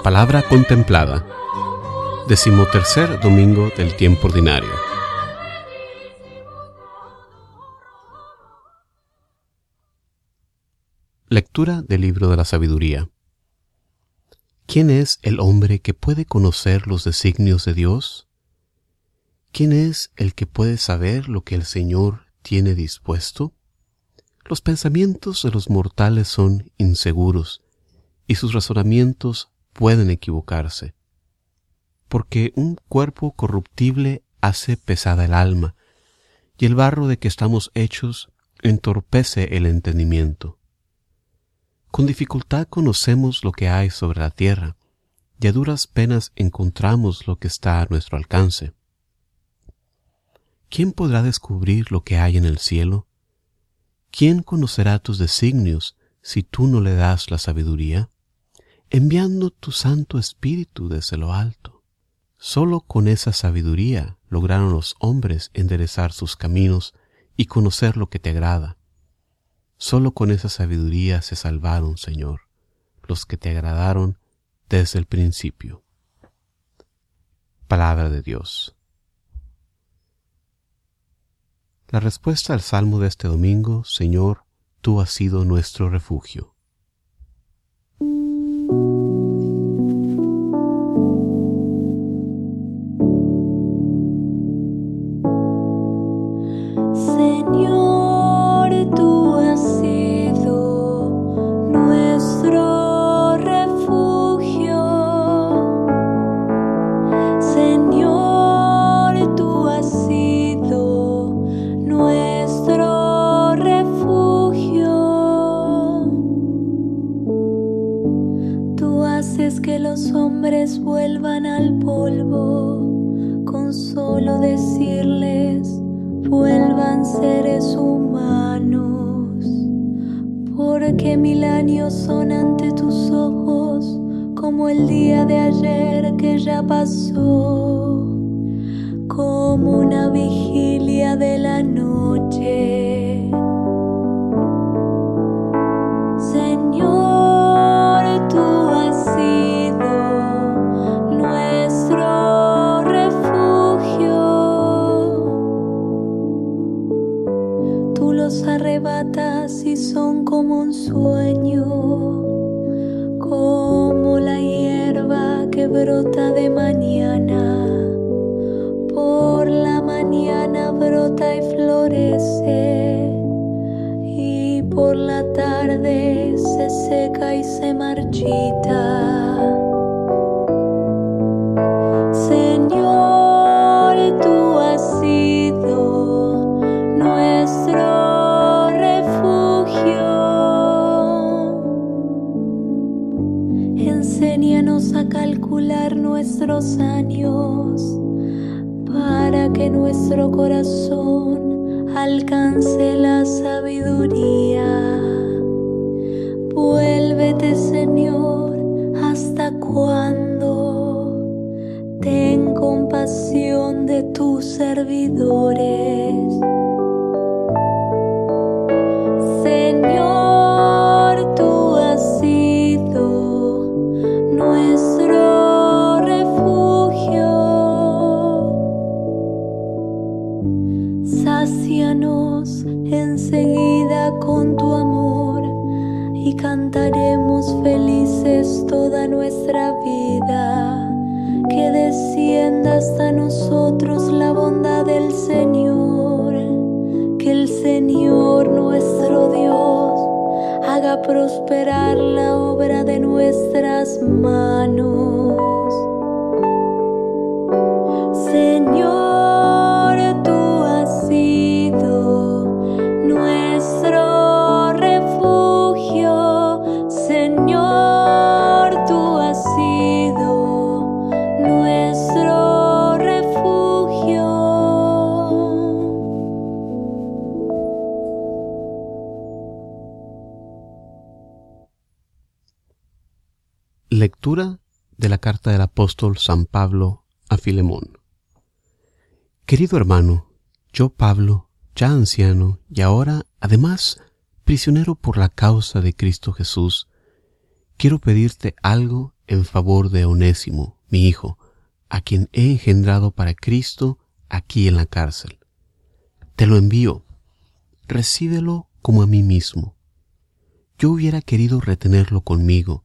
La palabra contemplada. Decimotercer domingo del tiempo ordinario. Lectura del libro de la sabiduría. ¿Quién es el hombre que puede conocer los designios de Dios? ¿Quién es el que puede saber lo que el Señor tiene dispuesto? Los pensamientos de los mortales son inseguros y sus razonamientos pueden equivocarse, porque un cuerpo corruptible hace pesada el alma, y el barro de que estamos hechos entorpece el entendimiento. Con dificultad conocemos lo que hay sobre la tierra, y a duras penas encontramos lo que está a nuestro alcance. ¿Quién podrá descubrir lo que hay en el cielo? ¿Quién conocerá tus designios si tú no le das la sabiduría? Enviando tu Santo Espíritu desde lo alto. Solo con esa sabiduría lograron los hombres enderezar sus caminos y conocer lo que te agrada. Solo con esa sabiduría se salvaron, Señor, los que te agradaron desde el principio. Palabra de Dios. La respuesta al salmo de este domingo, Señor, tú has sido nuestro refugio. Porque mil años son ante tus ojos como el día de ayer que ya pasó, como una vigilia de la noche. Arrebatas y son como un sueño, como la hierba que brota de mañana. Por la mañana brota y florece y por la tarde se seca y se marchita. Años para que nuestro corazón alcance la Señor nuestro Dios haga prosperar la obra de nuestras manos. Lectura de la carta del apóstol San Pablo a Filemón. Querido hermano, yo Pablo, ya anciano y ahora, además, prisionero por la causa de Cristo Jesús, quiero pedirte algo en favor de Onésimo, mi hijo, a quien he engendrado para Cristo aquí en la cárcel. Te lo envío. Recíbelo como a mí mismo. Yo hubiera querido retenerlo conmigo,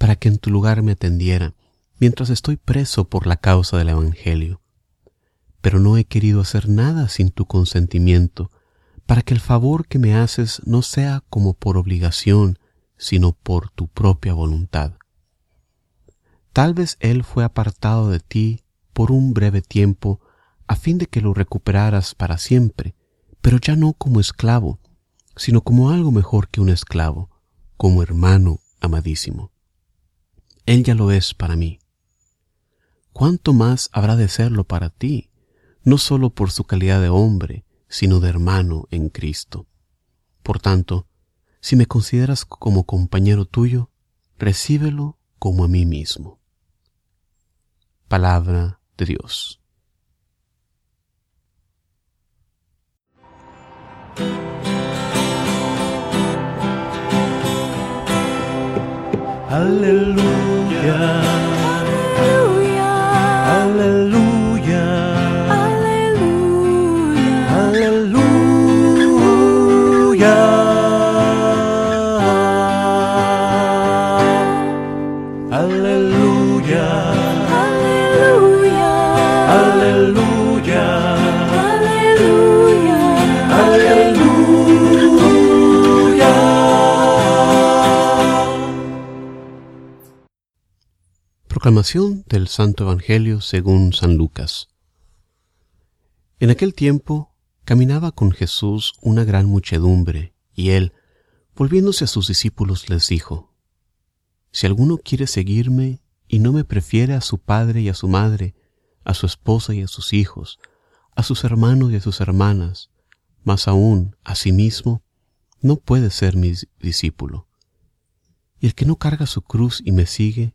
para que en tu lugar me atendiera, mientras estoy preso por la causa del Evangelio. Pero no he querido hacer nada sin tu consentimiento, para que el favor que me haces no sea como por obligación, sino por tu propia voluntad. Tal vez Él fue apartado de ti por un breve tiempo, a fin de que lo recuperaras para siempre, pero ya no como esclavo, sino como algo mejor que un esclavo, como hermano amadísimo. Él ya lo es para mí. ¿Cuánto más habrá de serlo para ti, no solo por su calidad de hombre, sino de hermano en Cristo? Por tanto, si me consideras como compañero tuyo, recíbelo como a mí mismo. Palabra de Dios. Aleluya. Proclamación del Santo Evangelio según San Lucas. En aquel tiempo caminaba con Jesús una gran muchedumbre, y él, volviéndose a sus discípulos, les dijo, Si alguno quiere seguirme y no me prefiere a su padre y a su madre, a su esposa y a sus hijos, a sus hermanos y a sus hermanas, más aún a sí mismo, no puede ser mi discípulo. Y el que no carga su cruz y me sigue,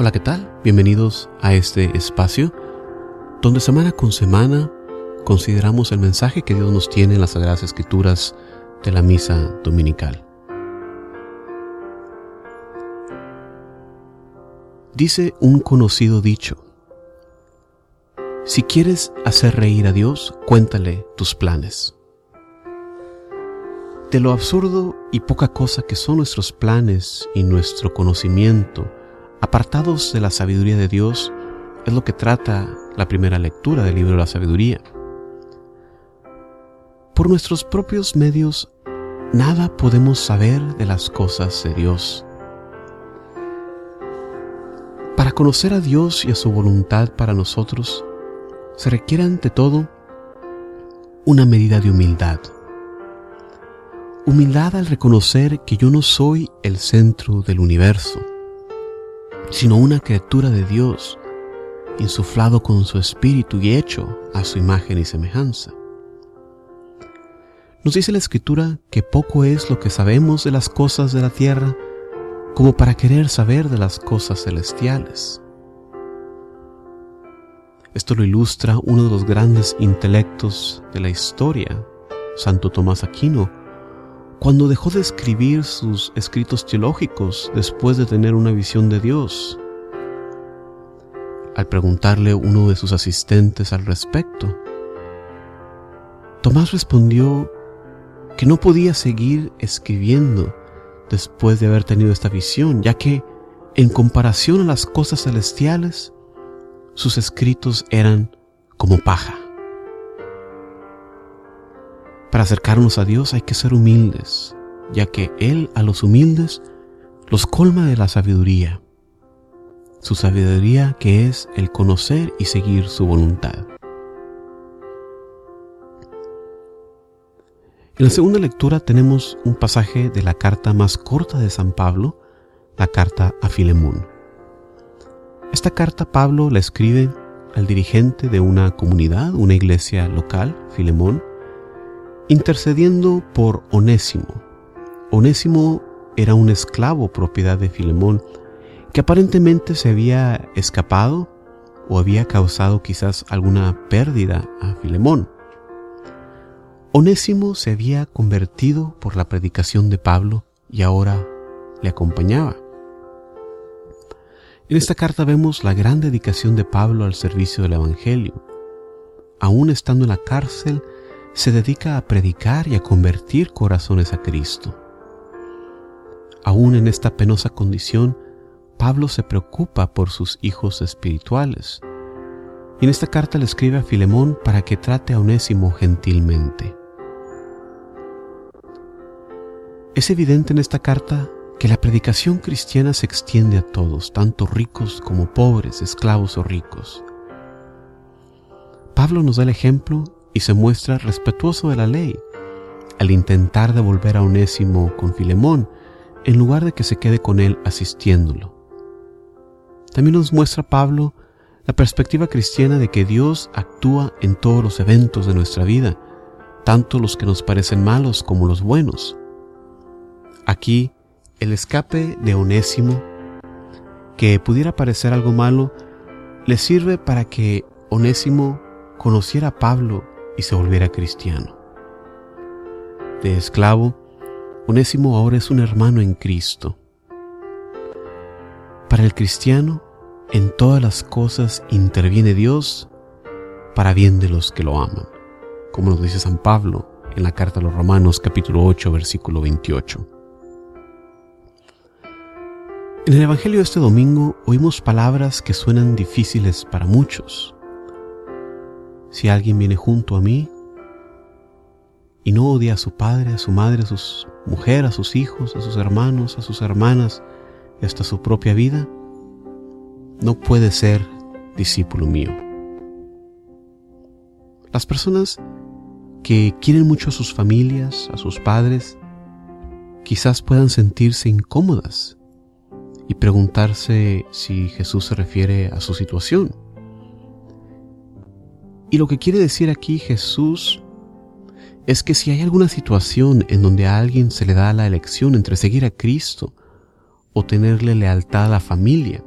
Hola, ¿qué tal? Bienvenidos a este espacio donde semana con semana consideramos el mensaje que Dios nos tiene en las Sagradas Escrituras de la Misa Dominical. Dice un conocido dicho, si quieres hacer reír a Dios, cuéntale tus planes. De lo absurdo y poca cosa que son nuestros planes y nuestro conocimiento, apartados de la sabiduría de Dios, es lo que trata la primera lectura del libro de la sabiduría. Por nuestros propios medios, nada podemos saber de las cosas de Dios. Para conocer a Dios y a su voluntad para nosotros, se requiere ante todo una medida de humildad. Humildad al reconocer que yo no soy el centro del universo, sino una criatura de Dios, insuflado con su espíritu y hecho a su imagen y semejanza. Nos dice la Escritura que poco es lo que sabemos de las cosas de la tierra como para querer saber de las cosas celestiales. Esto lo ilustra uno de los grandes intelectos de la historia, Santo Tomás Aquino, cuando dejó de escribir sus escritos teológicos después de tener una visión de Dios. al preguntarle uno de sus asistentes al respecto. Tomás respondió que no podía seguir escribiendo después de haber tenido esta visión, ya que en comparación a las cosas celestiales, sus escritos eran como paja. Para acercarnos a Dios hay que ser humildes, ya que Él a los humildes los colma de la sabiduría, su sabiduría que es el conocer y seguir su voluntad. En la segunda lectura tenemos un pasaje de la carta más corta de San Pablo, la carta a Filemón. Esta carta Pablo la escribe al dirigente de una comunidad, una iglesia local, Filemón, intercediendo por Onésimo. Onésimo era un esclavo propiedad de Filemón que aparentemente se había escapado o había causado quizás alguna pérdida a Filemón. Onésimo se había convertido por la predicación de Pablo y ahora le acompañaba. En esta carta vemos la gran dedicación de Pablo al servicio del Evangelio. Aún estando en la cárcel, se dedica a predicar y a convertir corazones a Cristo. Aún en esta penosa condición, Pablo se preocupa por sus hijos espirituales. Y en esta carta le escribe a Filemón para que trate a Onésimo gentilmente. Es evidente en esta carta que la predicación cristiana se extiende a todos, tanto ricos como pobres, esclavos o ricos. Pablo nos da el ejemplo y se muestra respetuoso de la ley al intentar devolver a Onésimo con Filemón en lugar de que se quede con él asistiéndolo. También nos muestra Pablo la perspectiva cristiana de que Dios actúa en todos los eventos de nuestra vida, tanto los que nos parecen malos como los buenos. Aquí, el escape de Onésimo, que pudiera parecer algo malo, le sirve para que Onésimo conociera a Pablo y se volviera cristiano. De esclavo, Onésimo ahora es un hermano en Cristo. Para el cristiano, en todas las cosas interviene Dios para bien de los que lo aman, como nos dice San Pablo en la carta a los Romanos capítulo 8 versículo 28. En el Evangelio de este domingo oímos palabras que suenan difíciles para muchos. Si alguien viene junto a mí y no odia a su padre, a su madre, a su mujer, a sus hijos, a sus hermanos, a sus hermanas hasta su propia vida, no puede ser discípulo mío. Las personas que quieren mucho a sus familias, a sus padres, quizás puedan sentirse incómodas y preguntarse si Jesús se refiere a su situación. Y lo que quiere decir aquí Jesús es que si hay alguna situación en donde a alguien se le da la elección entre seguir a Cristo o tenerle lealtad a la familia,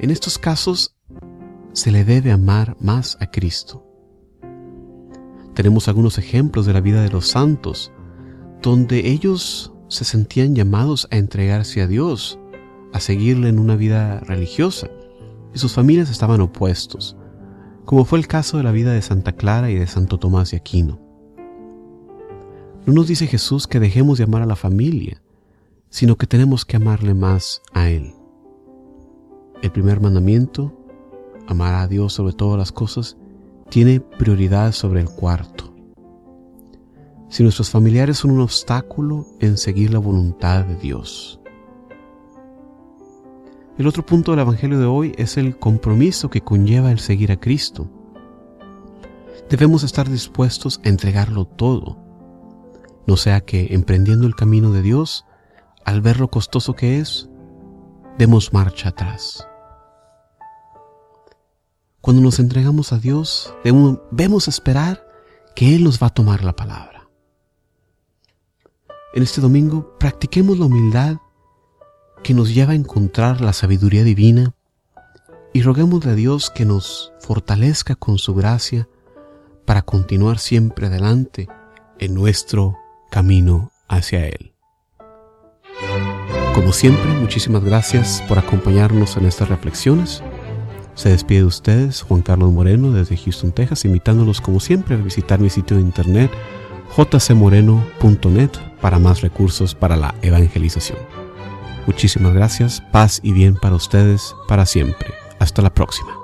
en estos casos se le debe amar más a Cristo. Tenemos algunos ejemplos de la vida de los santos, donde ellos se sentían llamados a entregarse a Dios, a seguirle en una vida religiosa, y sus familias estaban opuestos, como fue el caso de la vida de Santa Clara y de Santo Tomás de Aquino. No nos dice Jesús que dejemos de amar a la familia, sino que tenemos que amarle más a Él. El primer mandamiento, amar a Dios sobre todas las cosas, tiene prioridad sobre el cuarto. Si nuestros familiares son un obstáculo en seguir la voluntad de Dios, el otro punto del Evangelio de hoy es el compromiso que conlleva el seguir a Cristo. Debemos estar dispuestos a entregarlo todo, no sea que emprendiendo el camino de Dios, al ver lo costoso que es, demos marcha atrás. Cuando nos entregamos a Dios, debemos esperar que Él nos va a tomar la palabra. En este domingo practiquemos la humildad que nos lleva a encontrar la sabiduría divina y roguémosle a Dios que nos fortalezca con su gracia para continuar siempre adelante en nuestro camino hacia Él. Como siempre, muchísimas gracias por acompañarnos en estas reflexiones. Se despide de ustedes Juan Carlos Moreno desde Houston, Texas, invitándolos como siempre a visitar mi sitio de internet jcmoreno.net para más recursos para la evangelización. Muchísimas gracias, paz y bien para ustedes para siempre. Hasta la próxima.